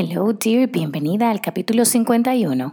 Hello, dear. Bienvenida al capítulo 51.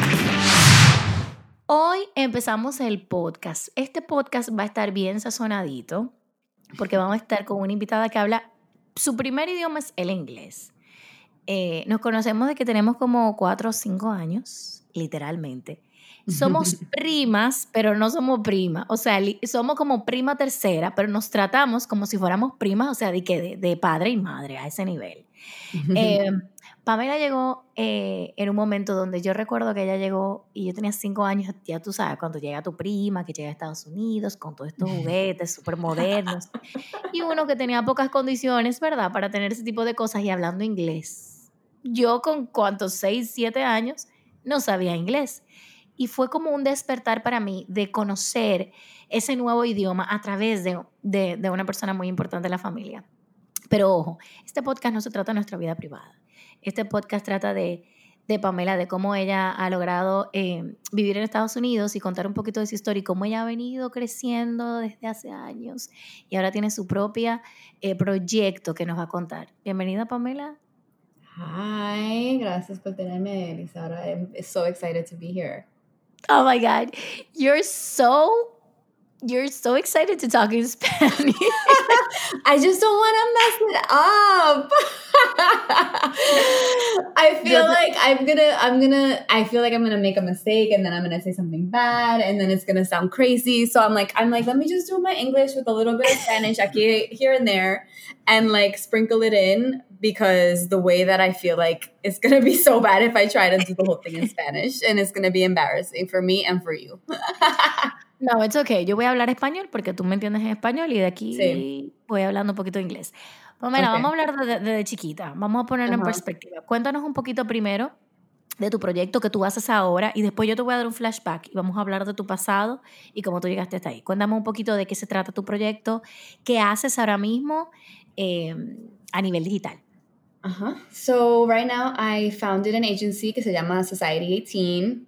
Hoy empezamos el podcast. Este podcast va a estar bien sazonadito porque vamos a estar con una invitada que habla, su primer idioma es el inglés. Eh, nos conocemos de que tenemos como cuatro o cinco años, literalmente. Somos primas, pero no somos primas. O sea, somos como prima tercera, pero nos tratamos como si fuéramos primas, o sea, de, que de, padre y madre a ese nivel. Eh, Pamela llegó eh, en un momento donde yo recuerdo que ella llegó y yo tenía cinco años, ya tú sabes, cuando llega tu prima, que llega a Estados Unidos con todos estos juguetes súper modernos, y uno que tenía pocas condiciones, ¿verdad?, para tener ese tipo de cosas y hablando inglés. Yo con cuántos, seis, siete años, no sabía inglés. Y fue como un despertar para mí de conocer ese nuevo idioma a través de, de, de una persona muy importante en la familia. Pero ojo, este podcast no se trata de nuestra vida privada este podcast trata de, Pamela, de cómo ella ha logrado eh, vivir en Estados Unidos y contar un poquito de su historia y cómo ella ha venido creciendo desde hace años y ahora tiene su propio eh, proyecto que nos va a contar. Bienvenida, Pamela. Hi, gracias por tenerme, Elisa. I'm so excited to be here. Oh my God, you're so you're so excited to talk in Spanish. I just don't want to mess it up. I feel like I'm gonna, I'm gonna, I feel like I'm gonna make a mistake and then I'm gonna say something bad and then it's gonna sound crazy. So I'm like, I'm like, let me just do my English with a little bit of Spanish aquí, here and there and like sprinkle it in because the way that I feel like it's gonna be so bad if I try to do the whole thing in Spanish and it's gonna be embarrassing for me and for you. No, it's okay. Yo voy a hablar español porque tú me entiendes en español y de aquí voy hablando un poquito de inglés. Pues mira, vamos a hablar desde de, chiquita. Vamos a ponerlo en perspectiva. Cuéntanos un poquito primero de tu proyecto que tú haces ahora y después yo te voy a dar un flashback y vamos a hablar de tu pasado y cómo tú llegaste hasta ahí. Cuéntame un poquito de qué se trata tu proyecto, qué haces ahora mismo eh, a nivel digital. Ajá. So right now I founded an agency que se llama Society 18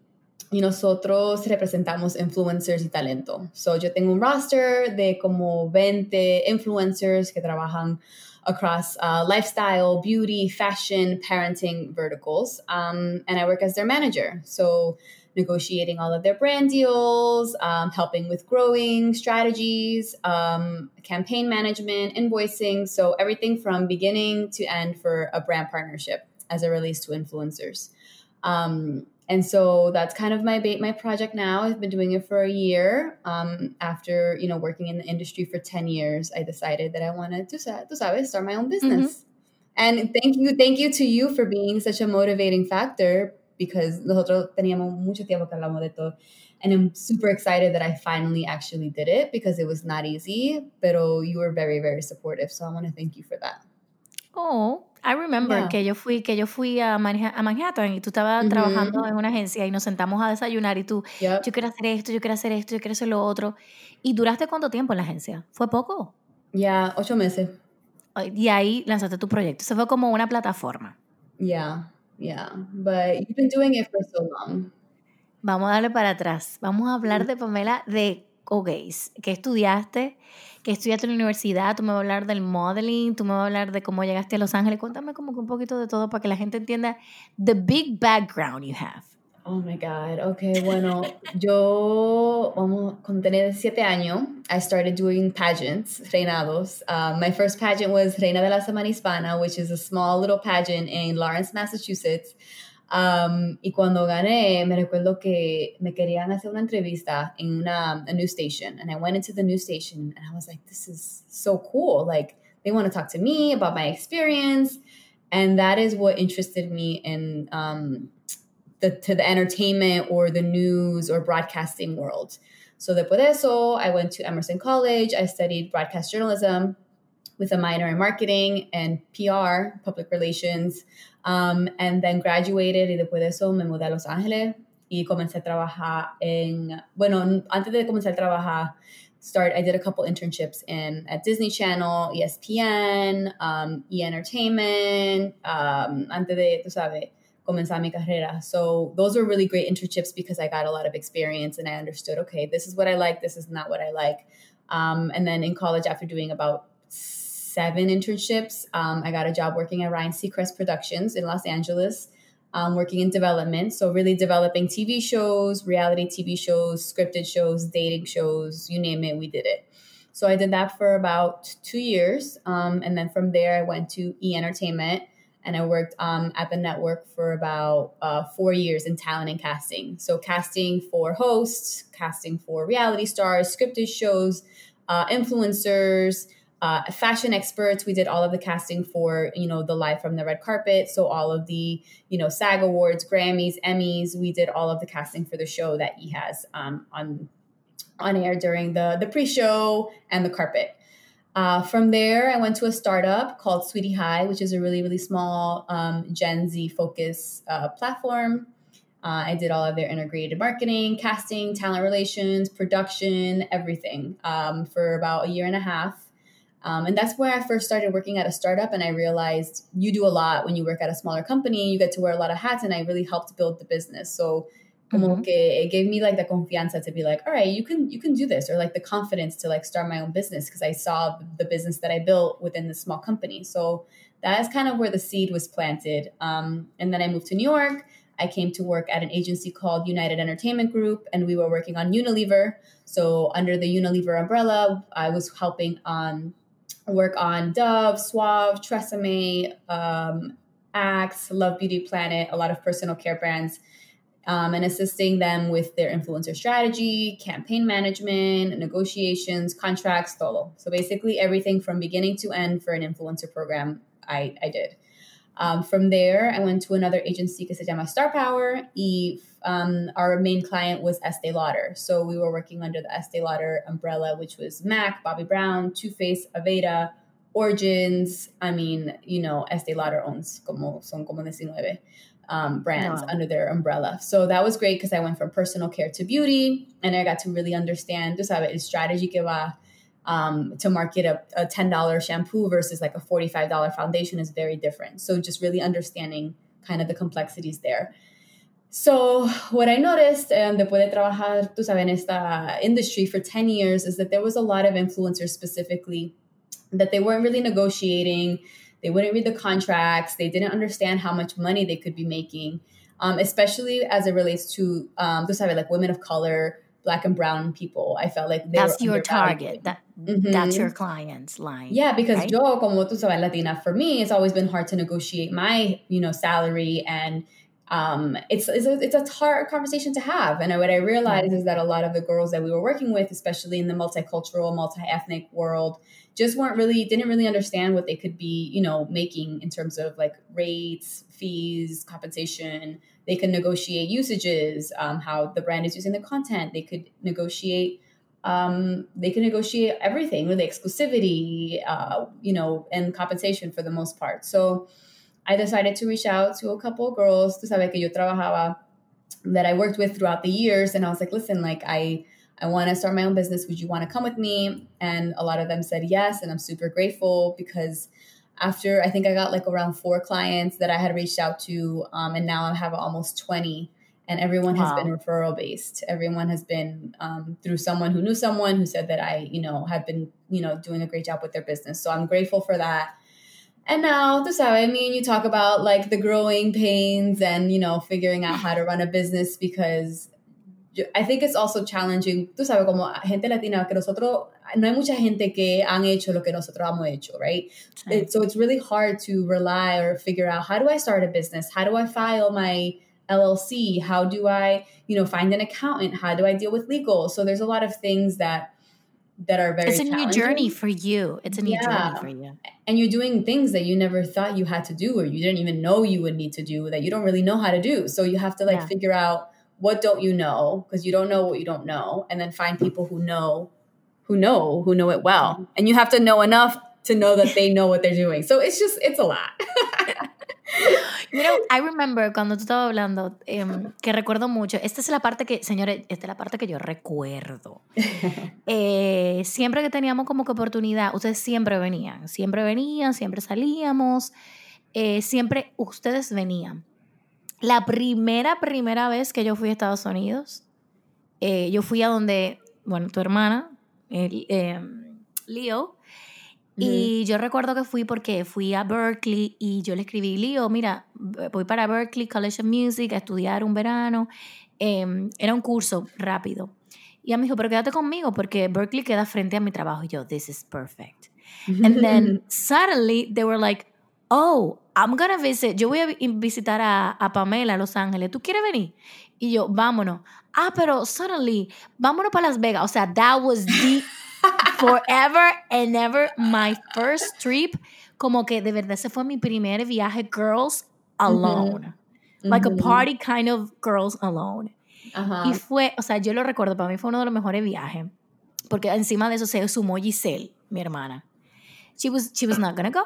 y nosotros representamos influencers y talento. So, yo tengo un roster de como 20 influencers que trabajan across uh, lifestyle, beauty, fashion, parenting verticals. Um, and I work as their manager. So, negotiating all of their brand deals, um, helping with growing strategies, um, campaign management, invoicing. So, everything from beginning to end for a brand partnership as it relates to influencers. Um, and so that's kind of my my project now. I've been doing it for a year. Um, after you know working in the industry for ten years, I decided that I wanted to, to sabes, start my own business. Mm-hmm. And thank you, thank you to you for being such a motivating factor because nosotros teníamos mucho tiempo que hablamos de todo. And I'm super excited that I finally actually did it because it was not easy, pero you were very, very supportive. So I want to thank you for that. Oh, I remember que yo fui que yo fui a, Manhattan y tú estabas trabajando en una agencia y nos sentamos a desayunar y tú, yo quiero hacer esto, yo quiero hacer esto, yo quiero hacer lo otro. ¿Y duraste cuánto tiempo en la agencia? ¿Fue poco? Ya, ocho meses. Y ahí lanzaste tu proyecto. Se fue como una plataforma. Yeah, yeah. But you've been doing it for so long. Vamos a darle para atrás. Vamos a hablar de Pamela de O'Gays, que estudiaste que estudiaste en la universidad, tú me vas a hablar del modeling, tú me vas a hablar de cómo llegaste a Los Ángeles. Cuéntame como que un poquito de todo para que la gente entienda the big background you have. Oh my God. Okay, bueno, yo, vamos, cuando tenía 17 años, I started doing pageants, reinados. Um, my first pageant was Reina de la Semana Hispana, which is a small little pageant in Lawrence, Massachusetts. Um, y cuando gané, me recuerdo que me querían hacer una entrevista en una a news station. And I went into the news station and I was like, this is so cool. Like, they want to talk to me about my experience. And that is what interested me in um, the, to the entertainment or the news or broadcasting world. So después de eso, I went to Emerson College. I studied broadcast journalism. With a minor in marketing and PR, public relations. Um, and then graduated y después de eso me mudé a Los Ángeles y comencé a trabajar en, bueno, antes de comenzar a trabajar, start, I did a couple internships in at Disney Channel, ESPN, um, E Entertainment, um, antes de, tú sabes, comenzar mi carrera. So those were really great internships because I got a lot of experience and I understood, okay, this is what I like, this is not what I like. Um, and then in college, after doing about seven internships, um, I got a job working at Ryan Seacrest Productions in Los Angeles, um, working in development. So really developing TV shows, reality TV shows, scripted shows, dating shows, you name it, we did it. So I did that for about two years. Um, and then from there, I went to E Entertainment and I worked um, at the network for about uh, four years in talent and casting. So casting for hosts, casting for reality stars, scripted shows, uh, influencers, uh, fashion experts. We did all of the casting for you know the live from the red carpet. So all of the you know SAG awards, Grammys, Emmys. We did all of the casting for the show that he has um, on on air during the the pre-show and the carpet. Uh, from there, I went to a startup called Sweety High, which is a really, really small um, Gen Z focus uh, platform. Uh, I did all of their integrated marketing, casting, talent relations, production, everything um, for about a year and a half. Um, and that's where I first started working at a startup. And I realized you do a lot when you work at a smaller company. You get to wear a lot of hats, and I really helped build the business. So como mm-hmm. que it gave me like the confianza to be like all right you can you can do this or like the confidence to like start my own business because i saw the business that i built within the small company so that is kind of where the seed was planted um, and then i moved to new york i came to work at an agency called united entertainment group and we were working on unilever so under the unilever umbrella i was helping on work on dove suave tresemme um, axe love beauty planet a lot of personal care brands um, and assisting them with their influencer strategy, campaign management, negotiations, contracts, todo. So basically, everything from beginning to end for an influencer program, I, I did. Um, from there, I went to another agency que se llama Starpower. Y um, our main client was Estee Lauder. So we were working under the Estee Lauder umbrella, which was MAC, Bobbi Brown, Too Faced, Aveda, Origins. I mean, you know, Estee Lauder owns como, son como 19 um, brands wow. under their umbrella. So that was great because I went from personal care to beauty and I got to really understand, tú sabes, el strategy que va um, to market a, a $10 shampoo versus like a $45 foundation is very different. So just really understanding kind of the complexities there. So what I noticed and después de trabajar, tú sabes, en esta industry for 10 years is that there was a lot of influencers specifically that they weren't really negotiating they wouldn't read the contracts. They didn't understand how much money they could be making, um, especially as it relates to, um, sabes, like women of color, black and brown people. I felt like that's your target. That mm-hmm. that's your client's line. Yeah, because right? yo, como tú sabes, Latina, for me, it's always been hard to negotiate my, you know, salary and um, it's it's a, it's a hard conversation to have. And what I realized is that a lot of the girls that we were working with, especially in the multicultural, multi ethnic world, just weren't really didn't really understand what they could be you know making in terms of like rates fees compensation they can negotiate usages um, how the brand is using the content they could negotiate um, they can negotiate everything with exclusivity uh, you know and compensation for the most part so i decided to reach out to a couple of girls to saber que yo trabajaba that i worked with throughout the years and i was like listen like i I want to start my own business. Would you want to come with me? And a lot of them said yes. And I'm super grateful because after I think I got like around four clients that I had reached out to, um, and now I have almost 20. And everyone wow. has been referral based. Everyone has been um, through someone who knew someone who said that I, you know, have been, you know, doing a great job with their business. So I'm grateful for that. And now, tú sabes, me and you talk about like the growing pains and, you know, figuring out how to run a business because I think it's also challenging, tú sabes, como gente latina, que nosotros, no hay mucha gente que han hecho lo que nosotros hemos hecho, right? It, so it's really hard to rely or figure out how do I start a business? How do I file my LLC? How do I, you know, find an accountant? How do I deal with legal? So there's a lot of things that that are very It's a new journey for you. It's a new yeah. journey for you. And you're doing things that you never thought you had to do or you didn't even know you would need to do that you don't really know how to do. So you have to like yeah. figure out what don't you know because you don't know what you don't know and then find people who know who know who know it well and you have to know enough to know that they know what they're doing. So it's just, it's a lot. You know, I remember cuando tú estabas hablando, em, que recuerdo mucho, esta es la parte que, señores, esta es la parte que yo recuerdo. Eh, siempre que teníamos como que oportunidad, ustedes siempre venían, siempre venían, siempre salíamos, eh, siempre ustedes venían. La primera, primera vez que yo fui a Estados Unidos, eh, yo fui a donde, bueno, tu hermana, em, Leo, y yo recuerdo que fui porque fui a Berkeley y yo le escribí, Leo, mira, voy para Berkeley College of Music a estudiar un verano. Em, era un curso rápido. Y ella me dijo, pero quédate conmigo porque Berkeley queda frente a mi trabajo. Y yo, this is perfect. And then suddenly they were like, oh, I'm gonna visit. Yo voy a visitar a, a Pamela a Los Ángeles. ¿Tú quieres venir? Y yo, vámonos. Ah, pero suddenly, vámonos para Las Vegas. O sea, that was the forever and ever my first trip. Como que de verdad ese fue mi primer viaje girls alone. Like a party kind of girls alone. Y fue, o sea, yo lo recuerdo, para mí fue uno de los mejores viajes. Porque encima de eso se sumó Giselle, mi hermana. She was, she was not gonna go.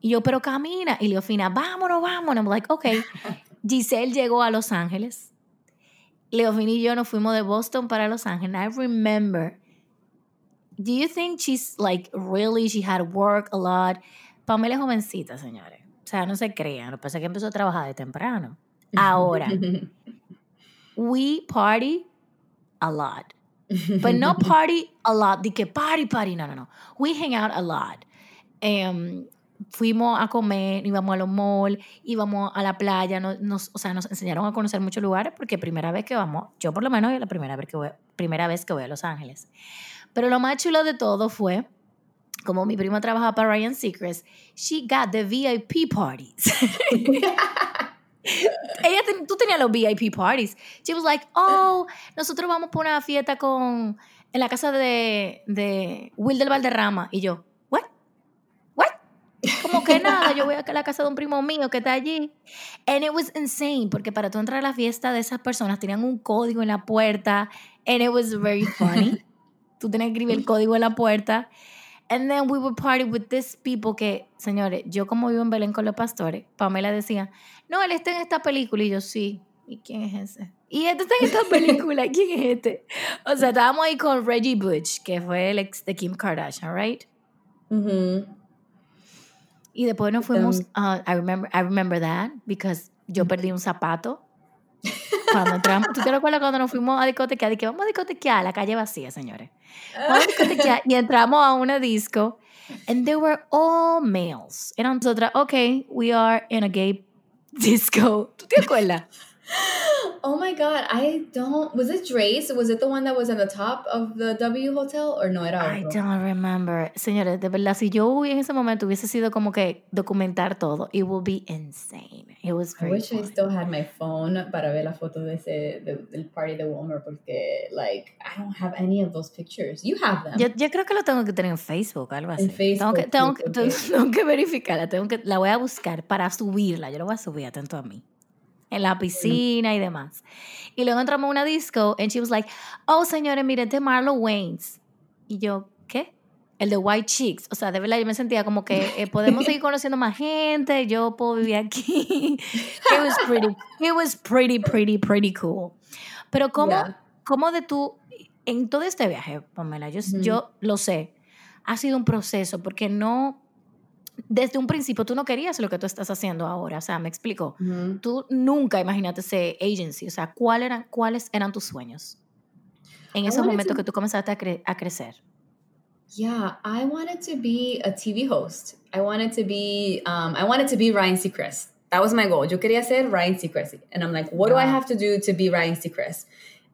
Y yo, pero camina. Y Leofina, vámonos, vámonos. I'm like, okay. Giselle llegó a Los Ángeles. Leofina y yo nos fuimos de Boston para Los Ángeles. I remember do you think she's like really she had work a lot? Pamela es jovencita, señores. O sea, no se crean. Lo que pasa es que empezó a trabajar de temprano. Ahora, we party a lot. But no party a lot. De que party, party. No, no, no. We hang out a lot. Um, fuimos a comer, íbamos a los malls, íbamos a la playa, nos, o sea, nos enseñaron a conocer muchos lugares porque primera vez que vamos, yo por lo menos es la primera vez que voy, primera vez que voy a Los Ángeles. Pero lo más chulo de todo fue, como mi prima trabaja para Ryan Seacrest, she got the VIP parties. Ella tú tenías los VIP parties. She was like, oh, nosotros vamos por una fiesta con, en la casa de, de Will del Valderrama. Y yo? Como que nada, yo voy a la casa de un primo mío que está allí. And it was insane, porque para tú entrar a la fiesta de esas personas tenían un código en la puerta. And it was very funny. tú tenías que escribir el código en la puerta. And then we would party with these people que, señores, yo como vivo en Belén con los pastores, Pamela decía, no, él está en esta película. Y yo, sí. ¿Y quién es ese? Y este está en esta película. ¿Quién es este? O sea, estábamos ahí con Reggie Butch, que fue el ex de Kim Kardashian, right? Y después nos fuimos, uh, I, remember, I remember that, because yo perdí un zapato cuando entramos, ¿tú te recuerdas cuando nos fuimos a discotequear? que vamos a discotequear la calle vacía, señores. Vamos a discotequear y entramos a una disco and they were all males. Eran nosotras, ok, we are in a gay disco. ¿Tú te acuerdas? Oh my god, I don't. Was it Drace? Was it the one that was on the top of the W Hotel or no era I don't remember. Señores, de verdad, si yo en ese momento hubiese sido como que documentar todo, it would be insane. It was very I wish I still had my phone para ver la foto de ese de, del party de Walmart porque like I don't have any of those pictures. You have them. Yo, yo creo que lo tengo que tener en Facebook, algo así. En Facebook. Tengo que, tengo, que, tengo que verificarla, tengo que la voy a buscar para subirla. Yo la voy a subir atento a mí en la piscina y demás. Y luego entramos a una disco and she was like, oh, señores, miren, de Marlon Waynes. Y yo, ¿qué? El de White Chicks. O sea, de verdad yo me sentía como que eh, podemos seguir conociendo más gente, yo puedo vivir aquí. it was pretty, it was pretty, pretty, pretty cool. Pero ¿cómo, cómo de tú, en todo este viaje, Pamela, yo, yo lo sé, ha sido un proceso porque no desde un principio tú no querías lo que tú estás haciendo ahora, o sea, me explico. Tú nunca imaginaste ser agency, o sea, ¿cuál eran, ¿cuáles eran tus sueños en esos momentos que tú comenzaste a, cre a, crecer? Yeah, I wanted to be a TV host. I wanted to be, um, I wanted to be Ryan Seacrest. That was my goal. Yo quería ser Ryan Seacrest. And I'm like, what do I have to do to be Ryan Seacrest?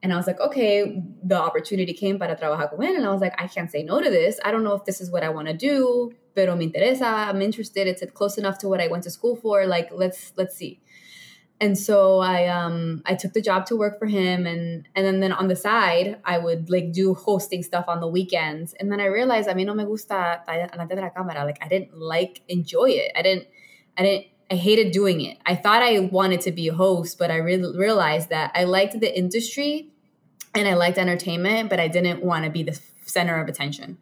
And I was like, okay, the opportunity came para trabajar con él. And I was like, I can't say no to this. I don't know if this is what I want to do pero me interesa, I'm interested, it's close enough to what I went to school for, like let's let's see. And so I um I took the job to work for him and and then, then on the side I would like do hosting stuff on the weekends. And then I realized I mean no me gusta de la cámara. Like I didn't like enjoy it. I didn't I didn't I hated doing it. I thought I wanted to be a host, but I really realized that I liked the industry and I liked entertainment, but I didn't want to be the center of attention.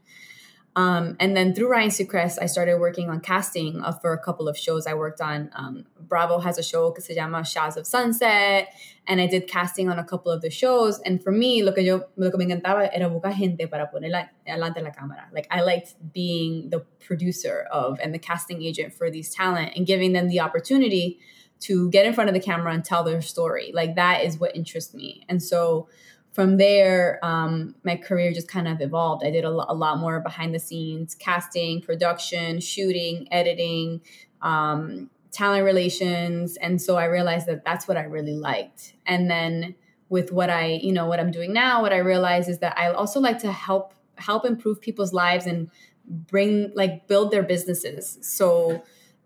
Um, and then through Ryan Seacrest, I started working on casting uh, for a couple of shows I worked on. Um, Bravo has a show llama Shahs of Sunset, and I did casting on a couple of the shows. And for me, lo que yo lo que me encantaba era buscar gente para ponerla delante de la cámara. Like I liked being the producer of and the casting agent for these talent and giving them the opportunity to get in front of the camera and tell their story. Like that is what interests me. And so from there, um, my career just kind of evolved. I did a, lo- a, lot more behind the scenes casting, production, shooting, editing, um, talent relations. And so I realized that that's what I really liked. And then with what I, you know, what I'm doing now, what I realize is that I also like to help help improve people's lives and bring like build their businesses. So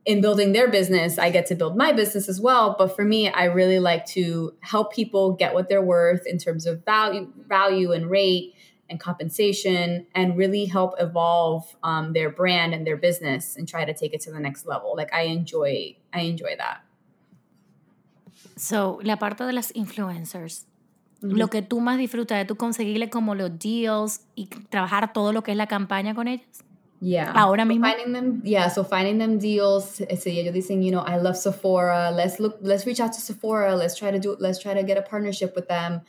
in building their business, I get to build my business as well. But for me, I really like to help people get what they're worth in terms of value, value and rate and compensation, and really help evolve um, their brand and their business and try to take it to the next level. Like I enjoy, I enjoy that. So la parte de las influencers. Mm -hmm. Lo que tú más disfrutas de tú conseguirle como los deals y trabajar todo lo que es la campaña con ellas. Yeah. Ahora so. Finding them, yeah. So finding them deals. So ellos dicen, you know, I love Sephora. Let's look. Let's reach out to Sephora. Let's try to do. Let's try to get a partnership with them.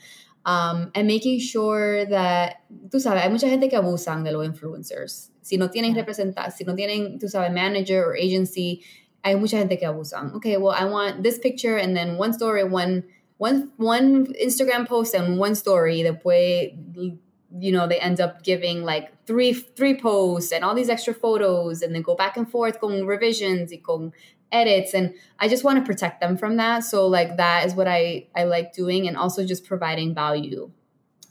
Um, and making sure that, tú sabes, hay mucha gente que abusan de los influencers. Si no tienen representar, si no tienen, tú sabes, manager or agency, hay mucha gente que abusan. Okay, well, I want this picture and then one story, one one one Instagram post and one story. Después you know they end up giving like three three posts and all these extra photos and then go back and forth con revisions con edits. And i just want to protect them from that. So like that is what i i like doing and also just providing value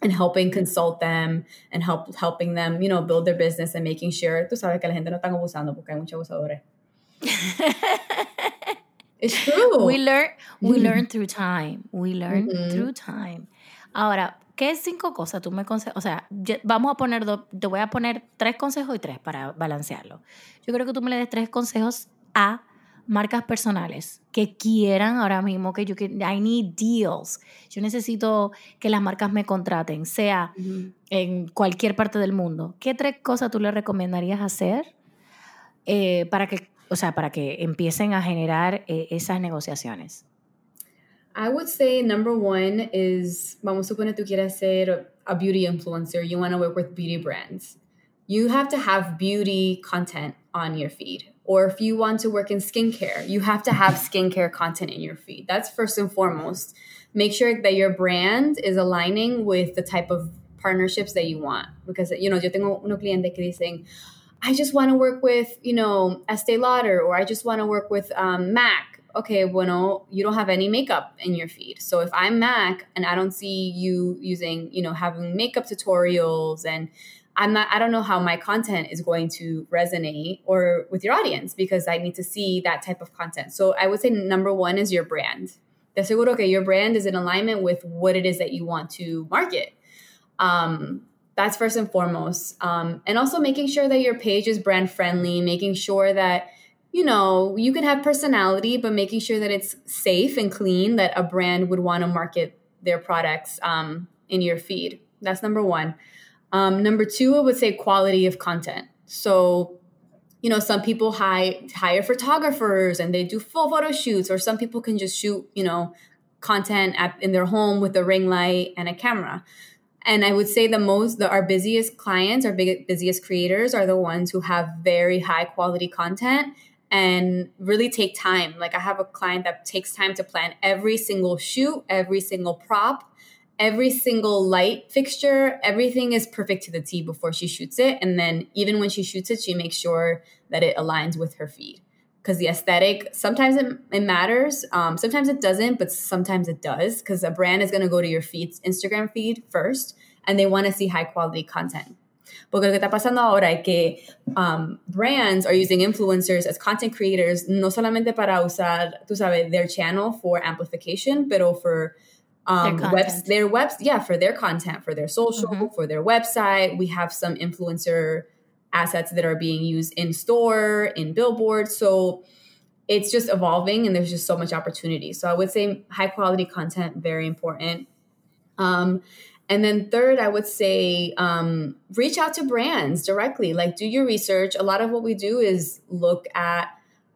and helping consult them and help helping them you know build their business and making sure tú sabes que la gente no están abusando porque hay muchos abusadores. It's true. We learn we learn through time. We learn mm-hmm. through time. Ahora ¿Qué cinco cosas tú me consejas? O sea, vamos a poner, do, te voy a poner tres consejos y tres para balancearlo. Yo creo que tú me le des tres consejos a marcas personales que quieran ahora mismo que yo que I need deals. Yo necesito que las marcas me contraten, sea uh -huh. en cualquier parte del mundo. ¿Qué tres cosas tú le recomendarías hacer eh, para que, o sea, para que empiecen a generar eh, esas negociaciones? I would say number one is, vamos a suponer tú quieres ser a beauty influencer, you want to work with beauty brands. You have to have beauty content on your feed. Or if you want to work in skincare, you have to have skincare content in your feed. That's first and foremost. Make sure that your brand is aligning with the type of partnerships that you want. Because, you know, yo tengo unos clientes que dicen, I just want to work with, you know, Estee Lauder, or I just want to work with um, MAC okay, bueno, you don't have any makeup in your feed. So if I'm Mac and I don't see you using, you know, having makeup tutorials and I'm not, I don't know how my content is going to resonate or with your audience because I need to see that type of content. So I would say number one is your brand. Te aseguro que your brand is in alignment with what it is that you want to market. Um, that's first and foremost. Um, and also making sure that your page is brand friendly, making sure that you know, you can have personality, but making sure that it's safe and clean, that a brand would want to market their products um, in your feed. That's number one. Um, number two, I would say quality of content. So, you know, some people hire, photographers and they do full photo shoots, or some people can just shoot, you know, content at, in their home with a ring light and a camera. And I would say the most, the, our busiest clients, our big, busiest creators are the ones who have very high quality content and really take time. Like I have a client that takes time to plan every single shoot, every single prop, every single light fixture. Everything is perfect to the T before she shoots it. And then even when she shoots it, she makes sure that it aligns with her feed. Because the aesthetic, sometimes it, it matters, um, sometimes it doesn't, but sometimes it does. Because a brand is going to go to your feed's Instagram feed first, and they want to see high quality content. Porque lo que está pasando ahora es que um, brands are using influencers as content creators, no solamente para usar, tú sabes, their channel for amplification, pero for um, their, webs, their webs, yeah, for their content, for their social, mm-hmm. for their website. We have some influencer assets that are being used in store, in billboards. So it's just evolving and there's just so much opportunity. So I would say high quality content, very important. Um, And then third, I would say um, reach out to brands directly. Like do your research. A lot of what we do is look at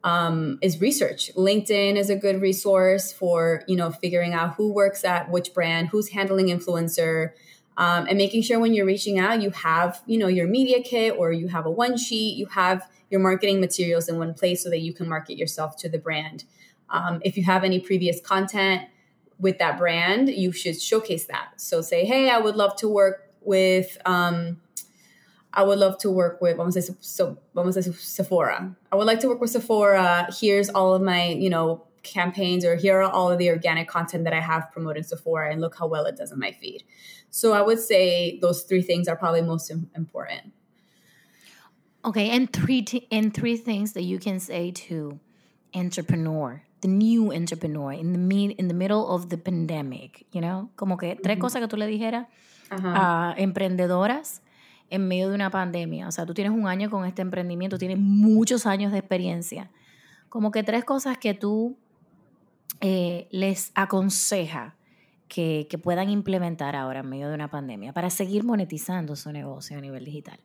um, is research. LinkedIn is a good resource for you know figuring out who works at which brand, who's handling influencer, um, and making sure when you're reaching out, you have you know your media kit or you have a one sheet, you have your marketing materials in one place so that you can market yourself to the brand. Um, if you have any previous content with that brand, you should showcase that. So say, hey, I would love to work with. Um, I would love to work with vamos a, so, vamos a Sephora. I would like to work with Sephora. Here's all of my, you know, campaigns or here are all of the organic content that I have promoting Sephora and look how well it does on my feed. So I would say those three things are probably most important. Okay, and three and three things that you can say to entrepreneur the new entrepreneur in the mid, in the middle of the pandemic, you know? Como que tres cosas que tú le dijeras a emprendedoras en medio de una pandemia. O sea, tú tienes un año con este emprendimiento, tienes muchos años de experiencia. Como que tres cosas que tú eh, les aconseja que, que puedan implementar ahora en medio de una pandemia para seguir monetizando su negocio a nivel digital.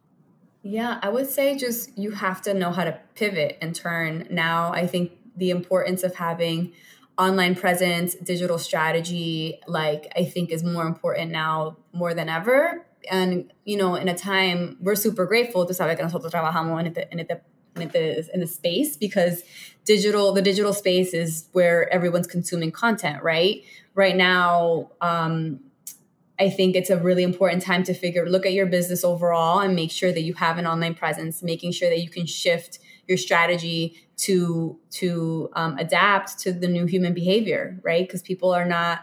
Yeah, I would say just you have to know how to pivot and turn. Now, I think the importance of having online presence, digital strategy, like I think is more important now more than ever. And, you know, in a time, we're super grateful to saber que nosotros trabajamos en este, en este, en este, in the space because digital, the digital space is where everyone's consuming content, right? Right now, um, I think it's a really important time to figure, look at your business overall and make sure that you have an online presence, making sure that you can shift your strategy to to um, adapt to the new human behavior right? Because people are not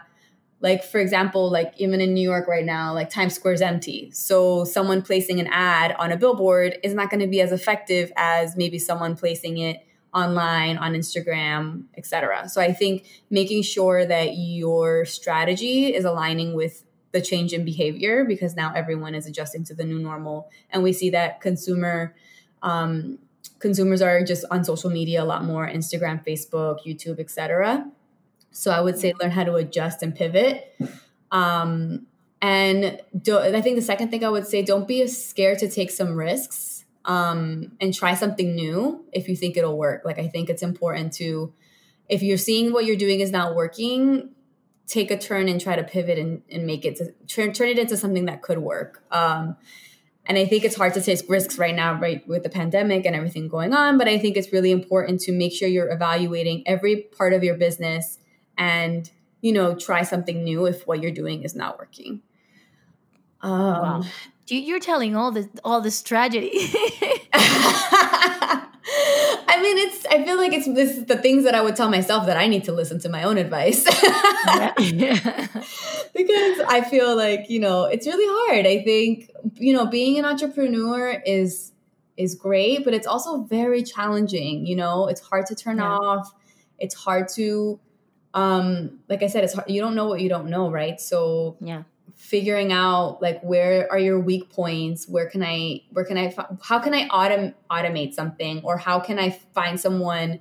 like for example like even in new york right now like times square is empty. So someone placing an ad on a billboard is not going to be as effective as maybe someone placing it online on instagram etc so i think making sure that your strategy is aligning with the change in behavior because now everyone is adjusting to the new normal. And we see that consumer um, consumers are just on social media a lot more instagram facebook youtube etc so i would say learn how to adjust and pivot. Um, and do, i think the second thing i would say don't be scared to take some risks um, and try something new if you think it'll work. Like i think it's important to if you're seeing what you're doing is not working take a turn and try to pivot and, and make it to turn, turn it into something that could work um, and I think it's hard to take risks right now, right, with the pandemic and everything going on. But I think it's really important to make sure you're evaluating every part of your business and, you know, try something new if what you're doing is not working. Um, wow. You're telling all this all this tragedy. I mean, it's. I feel like it's this is the things that I would tell myself that I need to listen to my own advice. yeah. because I feel like you know it's really hard. I think you know being an entrepreneur is is great, but it's also very challenging. You know, it's hard to turn yeah. off. It's hard to, um, like I said, it's hard. You don't know what you don't know, right? So yeah figuring out like where are your weak points? Where can i where can i how can i autom- automate something? Or how can i find someone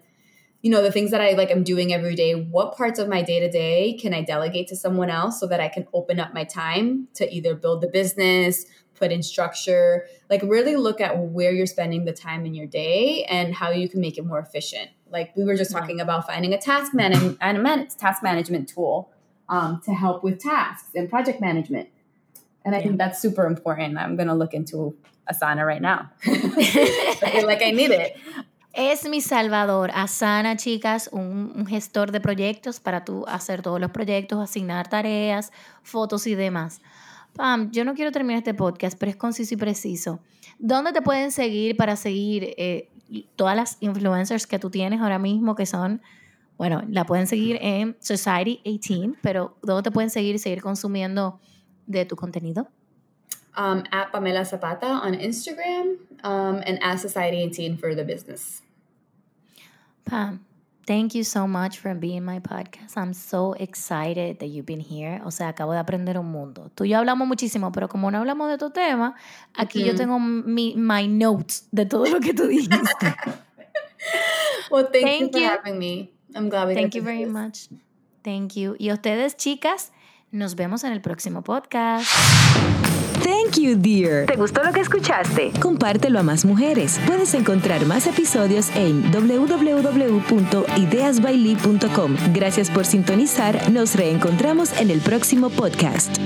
you know the things that i like i'm doing every day what parts of my day to day can i delegate to someone else so that i can open up my time to either build the business put in structure? Like really look at where you're spending the time in your day and how you can make it more efficient. Like we were just talking about finding a task man- and a man- task management tool um, to help with tasks and project management. And I yeah. think that's super important. I'm going to look into Asana right now. like I need it. Es mi salvador. Asana, chicas, un, un, gestor de proyectos para tú hacer todos los proyectos, asignar tareas, fotos y demás. Pam, yo no quiero terminar este podcast, pero es conciso y preciso. ¿Dónde te pueden seguir para seguir eh, todas las influencers que tú tienes ahora mismo, que son Bueno, la pueden seguir en Society 18, pero ¿dónde te pueden seguir y seguir consumiendo de tu contenido? Um, at Pamela Zapata on Instagram um, and at Society 18 for the business. Pam, thank you so much for being my podcast. I'm so excited that you've been here. O sea, acabo de aprender un mundo. Tú y yo hablamos muchísimo, pero como no hablamos de tu tema, aquí mm -hmm. yo tengo mi my notes de todo lo que tú dijiste. well, thank, thank you for you. having me. I'm glad we Thank you very much. Thank you. Y ustedes, chicas, Nos vemos en el próximo podcast. Thank you, dear. ¿Te gustó lo que escuchaste? Compártelo a más mujeres. Puedes encontrar más episodios en www.ideasbailey.com. Gracias por sintonizar. Nos reencontramos en el próximo podcast.